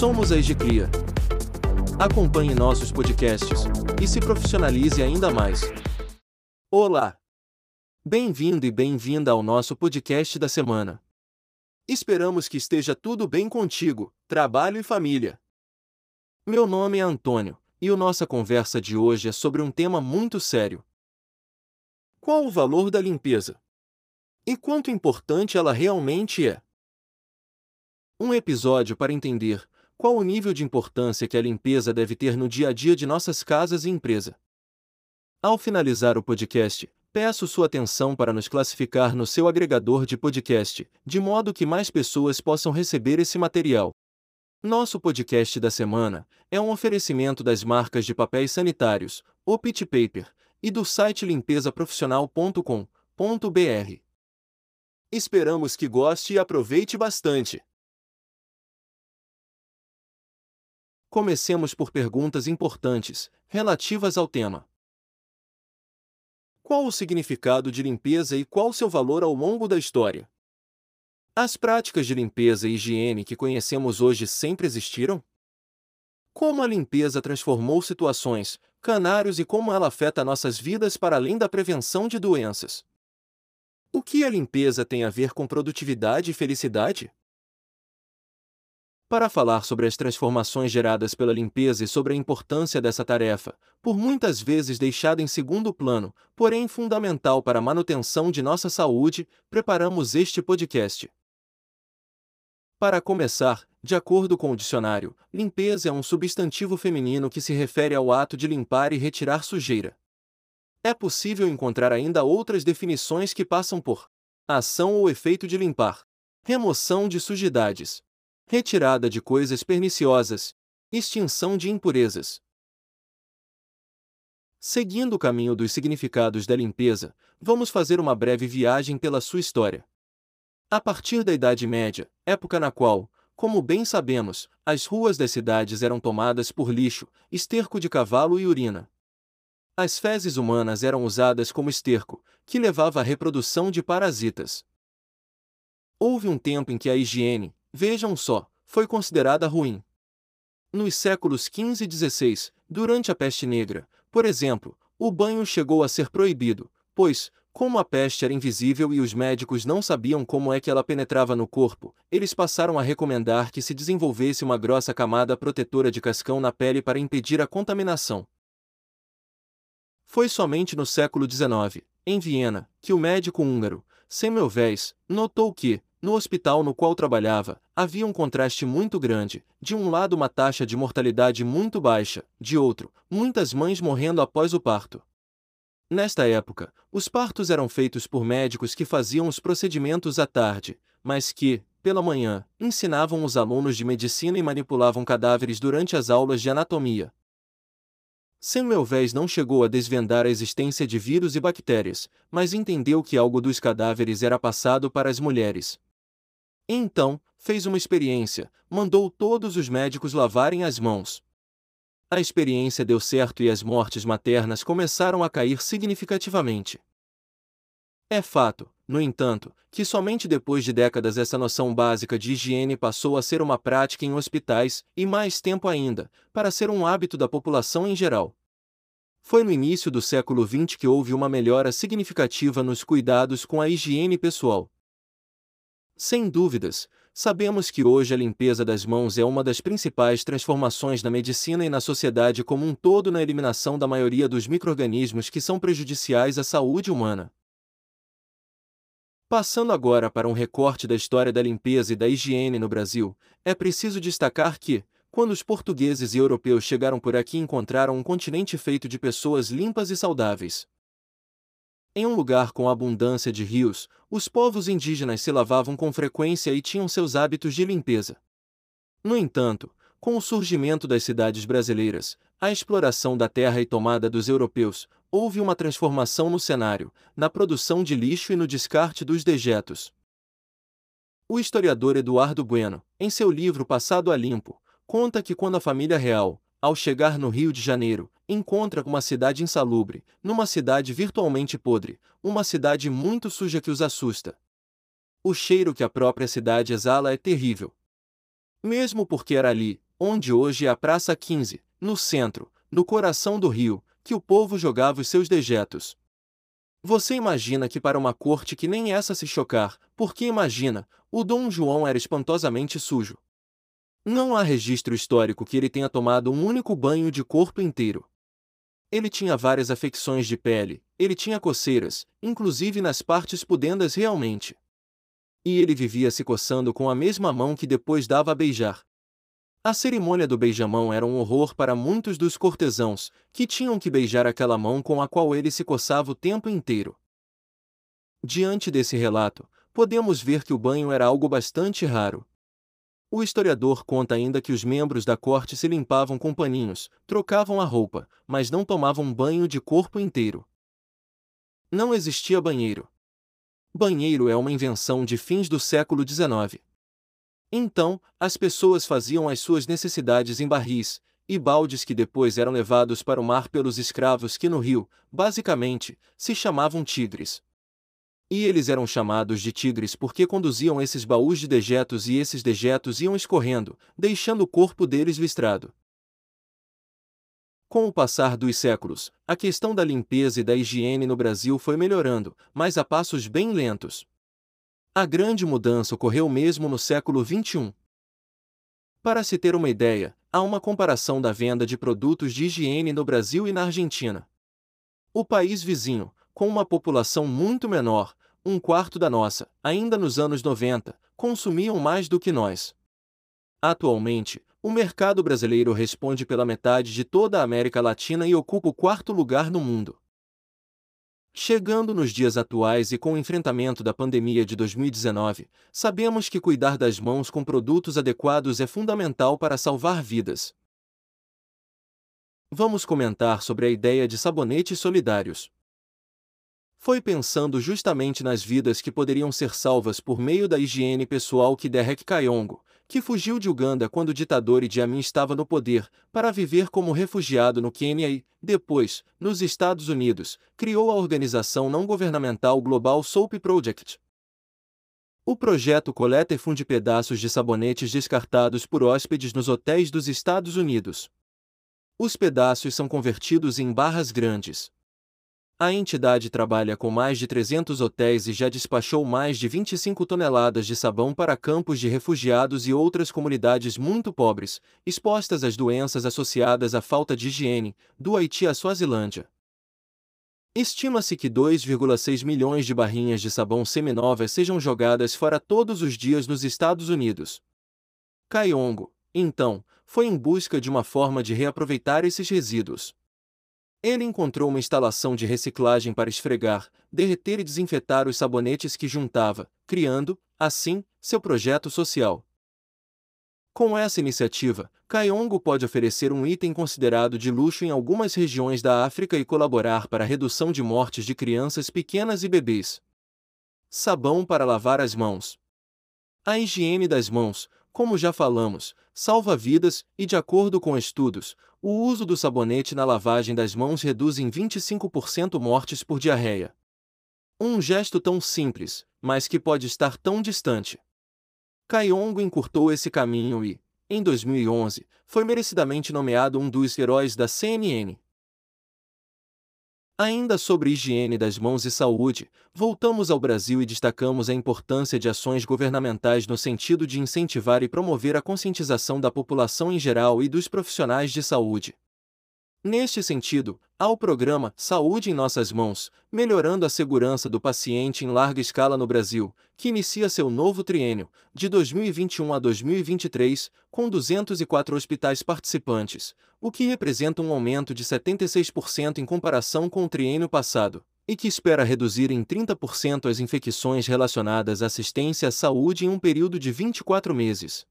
Somos a Egicria. Acompanhe nossos podcasts e se profissionalize ainda mais. Olá! Bem-vindo e bem-vinda ao nosso podcast da semana. Esperamos que esteja tudo bem contigo, trabalho e família. Meu nome é Antônio, e a nossa conversa de hoje é sobre um tema muito sério. Qual o valor da limpeza? E quanto importante ela realmente é? Um episódio para entender qual o nível de importância que a limpeza deve ter no dia a dia de nossas casas e empresa. Ao finalizar o podcast, peço sua atenção para nos classificar no seu agregador de podcast, de modo que mais pessoas possam receber esse material. Nosso podcast da semana é um oferecimento das marcas de papéis sanitários, o Pit Paper, e do site limpezaprofissional.com.br. Esperamos que goste e aproveite bastante. Comecemos por perguntas importantes, relativas ao tema. Qual o significado de limpeza e qual seu valor ao longo da história? As práticas de limpeza e higiene que conhecemos hoje sempre existiram? Como a limpeza transformou situações, canários e como ela afeta nossas vidas para além da prevenção de doenças? O que a limpeza tem a ver com produtividade e felicidade? Para falar sobre as transformações geradas pela limpeza e sobre a importância dessa tarefa, por muitas vezes deixada em segundo plano, porém fundamental para a manutenção de nossa saúde, preparamos este podcast. Para começar, de acordo com o dicionário, limpeza é um substantivo feminino que se refere ao ato de limpar e retirar sujeira. É possível encontrar ainda outras definições que passam por ação ou efeito de limpar, remoção de sujidades, retirada de coisas perniciosas, extinção de impurezas. Seguindo o caminho dos significados da limpeza, vamos fazer uma breve viagem pela sua história. A partir da Idade Média, época na qual, como bem sabemos, as ruas das cidades eram tomadas por lixo, esterco de cavalo e urina. As fezes humanas eram usadas como esterco, que levava à reprodução de parasitas. Houve um tempo em que a higiene, Vejam só, foi considerada ruim. Nos séculos XV e XVI, durante a peste negra, por exemplo, o banho chegou a ser proibido, pois, como a peste era invisível e os médicos não sabiam como é que ela penetrava no corpo, eles passaram a recomendar que se desenvolvesse uma grossa camada protetora de cascão na pele para impedir a contaminação. Foi somente no século XIX, em Viena, que o médico húngaro, Semmelweis, notou que, no hospital no qual trabalhava, havia um contraste muito grande: de um lado, uma taxa de mortalidade muito baixa, de outro, muitas mães morrendo após o parto. Nesta época, os partos eram feitos por médicos que faziam os procedimentos à tarde, mas que, pela manhã, ensinavam os alunos de medicina e manipulavam cadáveres durante as aulas de anatomia. Semmelweis não chegou a desvendar a existência de vírus e bactérias, mas entendeu que algo dos cadáveres era passado para as mulheres, então, fez uma experiência, mandou todos os médicos lavarem as mãos. A experiência deu certo e as mortes maternas começaram a cair significativamente. É fato, no entanto, que somente depois de décadas essa noção básica de higiene passou a ser uma prática em hospitais, e mais tempo ainda, para ser um hábito da população em geral. Foi no início do século XX que houve uma melhora significativa nos cuidados com a higiene pessoal. Sem dúvidas, sabemos que hoje a limpeza das mãos é uma das principais transformações na medicina e na sociedade como um todo na eliminação da maioria dos microrganismos que são prejudiciais à saúde humana. Passando agora para um recorte da história da limpeza e da higiene no Brasil, é preciso destacar que, quando os portugueses e europeus chegaram por aqui, encontraram um continente feito de pessoas limpas e saudáveis. Em um lugar com abundância de rios, os povos indígenas se lavavam com frequência e tinham seus hábitos de limpeza. No entanto, com o surgimento das cidades brasileiras, a exploração da terra e tomada dos europeus, houve uma transformação no cenário, na produção de lixo e no descarte dos dejetos. O historiador Eduardo Bueno, em seu livro Passado a Limpo, conta que quando a família real, ao chegar no Rio de Janeiro, encontra uma cidade insalubre, numa cidade virtualmente podre, uma cidade muito suja que os assusta. O cheiro que a própria cidade exala é terrível. Mesmo porque era ali, onde hoje é a Praça 15, no centro, no coração do rio, que o povo jogava os seus dejetos. Você imagina que para uma corte que nem essa se chocar, porque imagina, o Dom João era espantosamente sujo. Não há registro histórico que ele tenha tomado um único banho de corpo inteiro. Ele tinha várias afecções de pele, ele tinha coceiras, inclusive nas partes pudendas realmente. E ele vivia se coçando com a mesma mão que depois dava a beijar. A cerimônia do beijamão era um horror para muitos dos cortesãos, que tinham que beijar aquela mão com a qual ele se coçava o tempo inteiro. Diante desse relato, podemos ver que o banho era algo bastante raro. O historiador conta ainda que os membros da corte se limpavam com paninhos, trocavam a roupa, mas não tomavam banho de corpo inteiro. Não existia banheiro. Banheiro é uma invenção de fins do século XIX. Então, as pessoas faziam as suas necessidades em barris e baldes que depois eram levados para o mar pelos escravos que no rio, basicamente, se chamavam tigres. E eles eram chamados de tigres porque conduziam esses baús de dejetos e esses dejetos iam escorrendo, deixando o corpo deles listrado. Com o passar dos séculos, a questão da limpeza e da higiene no Brasil foi melhorando, mas a passos bem lentos. A grande mudança ocorreu mesmo no século XXI. Para se ter uma ideia, há uma comparação da venda de produtos de higiene no Brasil e na Argentina. O país vizinho, com uma população muito menor, um quarto da nossa, ainda nos anos 90, consumiam mais do que nós. Atualmente, o mercado brasileiro responde pela metade de toda a América Latina e ocupa o quarto lugar no mundo. Chegando nos dias atuais e com o enfrentamento da pandemia de 2019, sabemos que cuidar das mãos com produtos adequados é fundamental para salvar vidas. Vamos comentar sobre a ideia de sabonetes solidários. Foi pensando justamente nas vidas que poderiam ser salvas por meio da higiene pessoal que Derek Kayongo, que fugiu de Uganda quando o ditador Idi Amin estava no poder, para viver como refugiado no Quênia e, depois, nos Estados Unidos, criou a organização não governamental Global Soap Project. O projeto coleta e funde pedaços de sabonetes descartados por hóspedes nos hotéis dos Estados Unidos. Os pedaços são convertidos em barras grandes. A entidade trabalha com mais de 300 hotéis e já despachou mais de 25 toneladas de sabão para campos de refugiados e outras comunidades muito pobres, expostas às doenças associadas à falta de higiene, do Haiti à Suazilândia. Estima-se que 2,6 milhões de barrinhas de sabão seminovas sejam jogadas fora todos os dias nos Estados Unidos. Kaiongo, então, foi em busca de uma forma de reaproveitar esses resíduos. Ele encontrou uma instalação de reciclagem para esfregar, derreter e desinfetar os sabonetes que juntava, criando, assim, seu projeto social. Com essa iniciativa, Kaiongo pode oferecer um item considerado de luxo em algumas regiões da África e colaborar para a redução de mortes de crianças pequenas e bebês. Sabão para lavar as mãos. A higiene das mãos, como já falamos, salva vidas e, de acordo com estudos, o uso do sabonete na lavagem das mãos reduz em 25% mortes por diarreia. Um gesto tão simples, mas que pode estar tão distante. Kaiongo encurtou esse caminho e, em 2011, foi merecidamente nomeado um dos heróis da CNN. Ainda sobre higiene das mãos e saúde, voltamos ao Brasil e destacamos a importância de ações governamentais no sentido de incentivar e promover a conscientização da população em geral e dos profissionais de saúde. Neste sentido, há o programa Saúde em Nossas Mãos, melhorando a segurança do paciente em larga escala no Brasil, que inicia seu novo triênio, de 2021 a 2023, com 204 hospitais participantes, o que representa um aumento de 76% em comparação com o triênio passado, e que espera reduzir em 30% as infecções relacionadas à assistência à saúde em um período de 24 meses.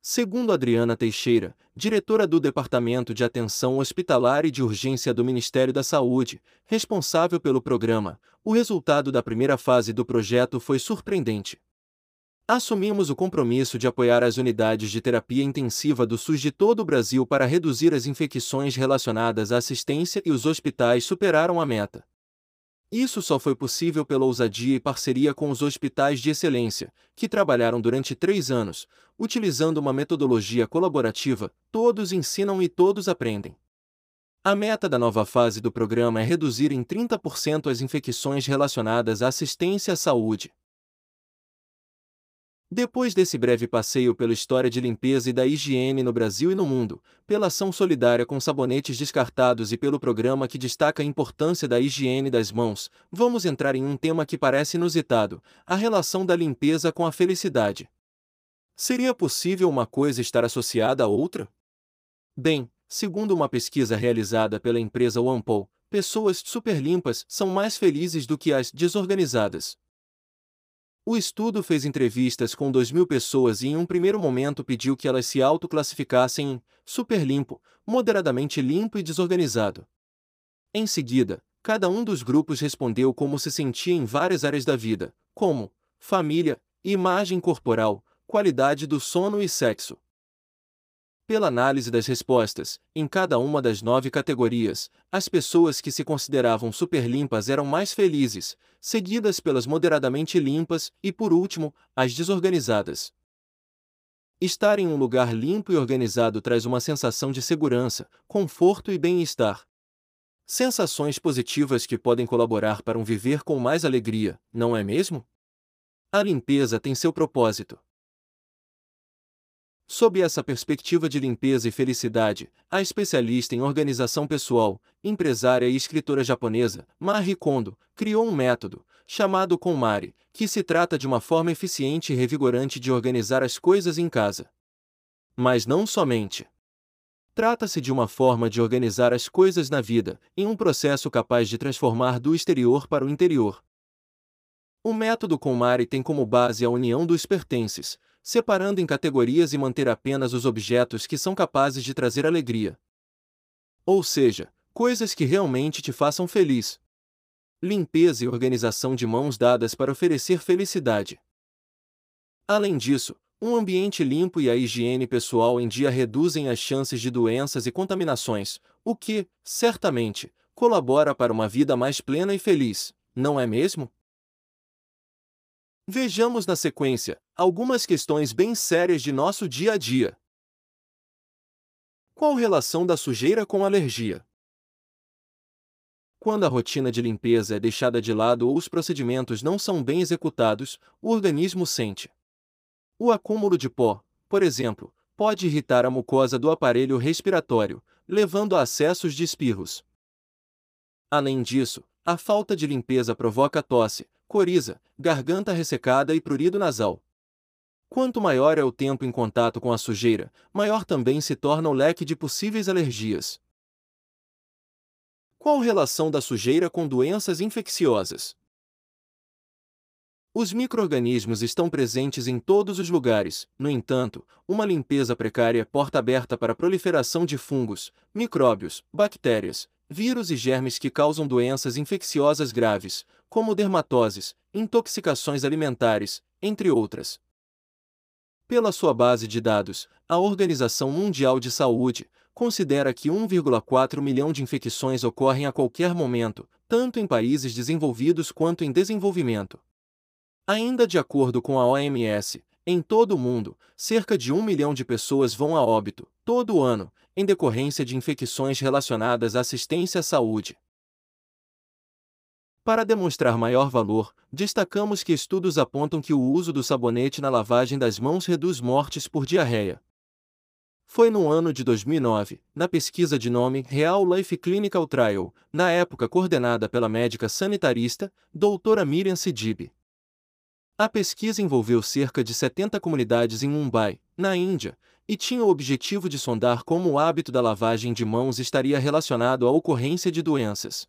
Segundo Adriana Teixeira, diretora do Departamento de Atenção Hospitalar e de Urgência do Ministério da Saúde, responsável pelo programa, o resultado da primeira fase do projeto foi surpreendente. Assumimos o compromisso de apoiar as unidades de terapia intensiva do SUS de todo o Brasil para reduzir as infecções relacionadas à assistência e os hospitais superaram a meta. Isso só foi possível pela ousadia e parceria com os hospitais de excelência, que trabalharam durante três anos, utilizando uma metodologia colaborativa, todos ensinam e todos aprendem. A meta da nova fase do programa é reduzir em 30% as infecções relacionadas à assistência à saúde. Depois desse breve passeio pela história de limpeza e da higiene no Brasil e no mundo, pela ação solidária com sabonetes descartados e pelo programa que destaca a importância da higiene das mãos, vamos entrar em um tema que parece inusitado: a relação da limpeza com a felicidade. Seria possível uma coisa estar associada à outra? Bem, segundo uma pesquisa realizada pela empresa OnePoll, pessoas superlimpas são mais felizes do que as desorganizadas. O estudo fez entrevistas com 2 mil pessoas e em um primeiro momento pediu que elas se autoclassificassem em super limpo, moderadamente limpo e desorganizado. Em seguida, cada um dos grupos respondeu como se sentia em várias áreas da vida, como família, imagem corporal, qualidade do sono e sexo. Pela análise das respostas, em cada uma das nove categorias, as pessoas que se consideravam superlimpas eram mais felizes, seguidas pelas moderadamente limpas e, por último, as desorganizadas. Estar em um lugar limpo e organizado traz uma sensação de segurança, conforto e bem-estar. Sensações positivas que podem colaborar para um viver com mais alegria, não é mesmo? A limpeza tem seu propósito. Sob essa perspectiva de limpeza e felicidade, a especialista em organização pessoal, empresária e escritora japonesa, Marie Kondo, criou um método, chamado KonMari, que se trata de uma forma eficiente e revigorante de organizar as coisas em casa. Mas não somente. Trata-se de uma forma de organizar as coisas na vida, em um processo capaz de transformar do exterior para o interior. O método KonMari tem como base a união dos pertences, separando em categorias e manter apenas os objetos que são capazes de trazer alegria. Ou seja, coisas que realmente te façam feliz. Limpeza e organização de mãos dadas para oferecer felicidade. Além disso, um ambiente limpo e a higiene pessoal em dia reduzem as chances de doenças e contaminações, o que, certamente, colabora para uma vida mais plena e feliz, não é mesmo? Vejamos na sequência algumas questões bem sérias de nosso dia a dia. Qual relação da sujeira com alergia? Quando a rotina de limpeza é deixada de lado ou os procedimentos não são bem executados, o organismo sente. O acúmulo de pó, por exemplo, pode irritar a mucosa do aparelho respiratório, levando a acessos de espirros. Além disso, a falta de limpeza provoca tosse, coriza, garganta ressecada e prurido nasal. Quanto maior é o tempo em contato com a sujeira, maior também se torna o leque de possíveis alergias. Qual relação da sujeira com doenças infecciosas? Os microorganismos estão presentes em todos os lugares, no entanto, uma limpeza precária é porta aberta para a proliferação de fungos, micróbios, bactérias, vírus e germes que causam doenças infecciosas graves, como dermatoses, intoxicações alimentares, entre outras. Pela sua base de dados, a Organização Mundial de Saúde considera que 1,4 milhão de infecções ocorrem a qualquer momento, tanto em países desenvolvidos quanto em desenvolvimento. Ainda de acordo com a OMS, em todo o mundo, cerca de 1 milhão de pessoas vão a óbito, todo ano, em decorrência de infecções relacionadas à assistência à saúde. Para demonstrar maior valor, destacamos que estudos apontam que o uso do sabonete na lavagem das mãos reduz mortes por diarreia. Foi no ano de 2009, na pesquisa de nome Real Life Clinical Trial, na época coordenada pela médica sanitarista, doutora Miriam Sidib. A pesquisa envolveu cerca de 70 comunidades em Mumbai, na Índia, e tinha o objetivo de sondar como o hábito da lavagem de mãos estaria relacionado à ocorrência de doenças.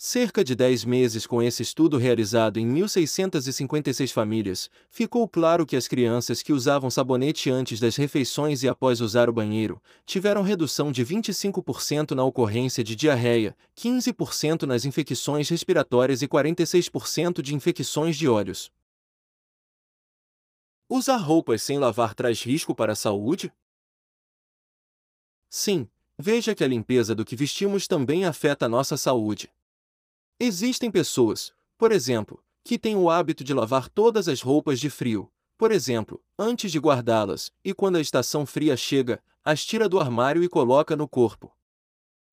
Cerca de 10 meses com esse estudo realizado em 1.656 famílias, ficou claro que as crianças que usavam sabonete antes das refeições e após usar o banheiro tiveram redução de 25% na ocorrência de diarreia, 15% nas infecções respiratórias e 46% de infecções de olhos. Usar roupas sem lavar traz risco para a saúde? Sim, veja que a limpeza do que vestimos também afeta a nossa saúde. Existem pessoas, por exemplo, que têm o hábito de lavar todas as roupas de frio, por exemplo, antes de guardá-las, e quando a estação fria chega, as tira do armário e coloca no corpo.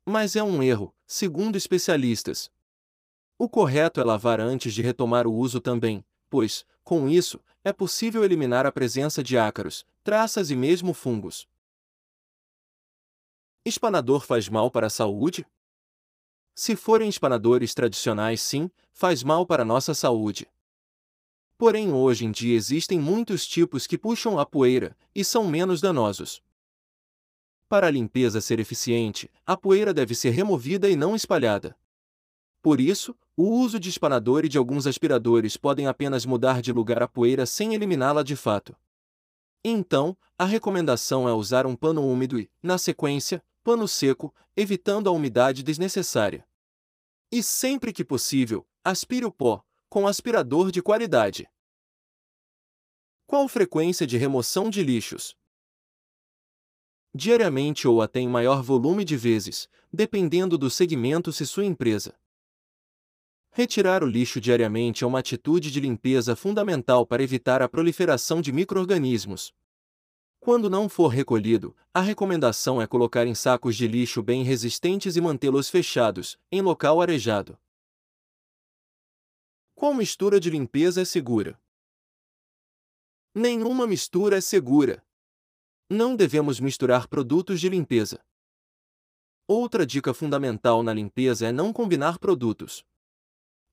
Mas é um erro, segundo especialistas. O correto é lavar antes de retomar o uso também, pois, com isso, é possível eliminar a presença de ácaros, traças e mesmo fungos. Espanador faz mal para a saúde? Se forem espanadores tradicionais, sim, faz mal para a nossa saúde. Porém, hoje em dia existem muitos tipos que puxam a poeira e são menos danosos. Para a limpeza ser eficiente, a poeira deve ser removida e não espalhada. Por isso, o uso de espanador e de alguns aspiradores podem apenas mudar de lugar a poeira sem eliminá-la de fato. Então, a recomendação é usar um pano úmido e, na sequência, pano seco, evitando a umidade desnecessária. E sempre que possível, aspire o pó, com aspirador de qualidade. Qual frequência de remoção de lixos? Diariamente ou até em maior volume de vezes, dependendo do segmento se sua empresa. Retirar o lixo diariamente é uma atitude de limpeza fundamental para evitar a proliferação de microrganismos. Quando não for recolhido, a recomendação é colocar em sacos de lixo bem resistentes e mantê-los fechados, em local arejado. Qual mistura de limpeza é segura? Nenhuma mistura é segura. Não devemos misturar produtos de limpeza. Outra dica fundamental na limpeza é não combinar produtos.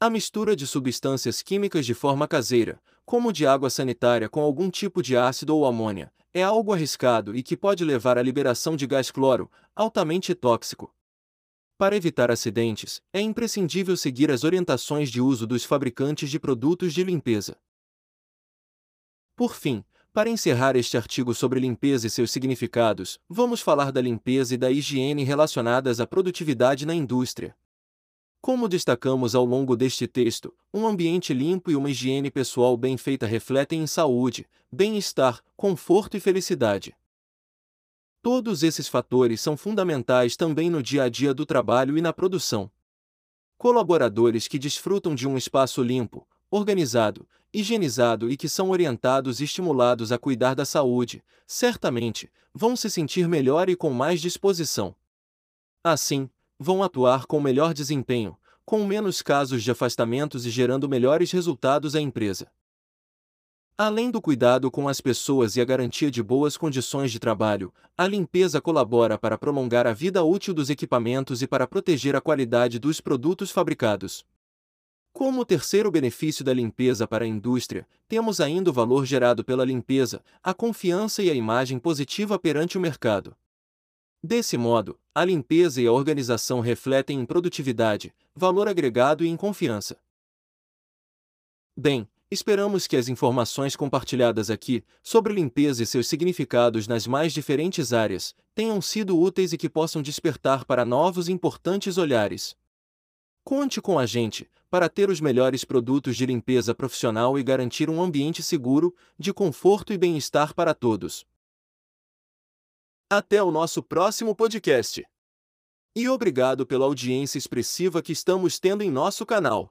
A mistura de substâncias químicas de forma caseira, como de água sanitária com algum tipo de ácido ou amônia, é algo arriscado e que pode levar à liberação de gás cloro, altamente tóxico. Para evitar acidentes, é imprescindível seguir as orientações de uso dos fabricantes de produtos de limpeza. Por fim, para encerrar este artigo sobre limpeza e seus significados, vamos falar da limpeza e da higiene relacionadas à produtividade na indústria. Como destacamos ao longo deste texto, um ambiente limpo e uma higiene pessoal bem feita refletem em saúde, bem-estar, conforto e felicidade. Todos esses fatores são fundamentais também no dia a dia do trabalho e na produção. Colaboradores que desfrutam de um espaço limpo, organizado, higienizado e que são orientados e estimulados a cuidar da saúde, certamente, vão se sentir melhor e com mais disposição. Assim, vão atuar com melhor desempenho, com menos casos de afastamentos e gerando melhores resultados à empresa. Além do cuidado com as pessoas e a garantia de boas condições de trabalho, a limpeza colabora para prolongar a vida útil dos equipamentos e para proteger a qualidade dos produtos fabricados. Como terceiro benefício da limpeza para a indústria, temos ainda o valor gerado pela limpeza, a confiança e a imagem positiva perante o mercado. Desse modo, a limpeza e a organização refletem em produtividade, valor agregado e em confiança. Bem, Esperamos que as informações compartilhadas aqui, sobre limpeza e seus significados nas mais diferentes áreas, tenham sido úteis e que possam despertar para novos e importantes olhares. Conte com a gente, para ter os melhores produtos de limpeza profissional e garantir um ambiente seguro, de conforto e bem-estar para todos. Até o nosso próximo podcast. E obrigado pela audiência expressiva que estamos tendo em nosso canal.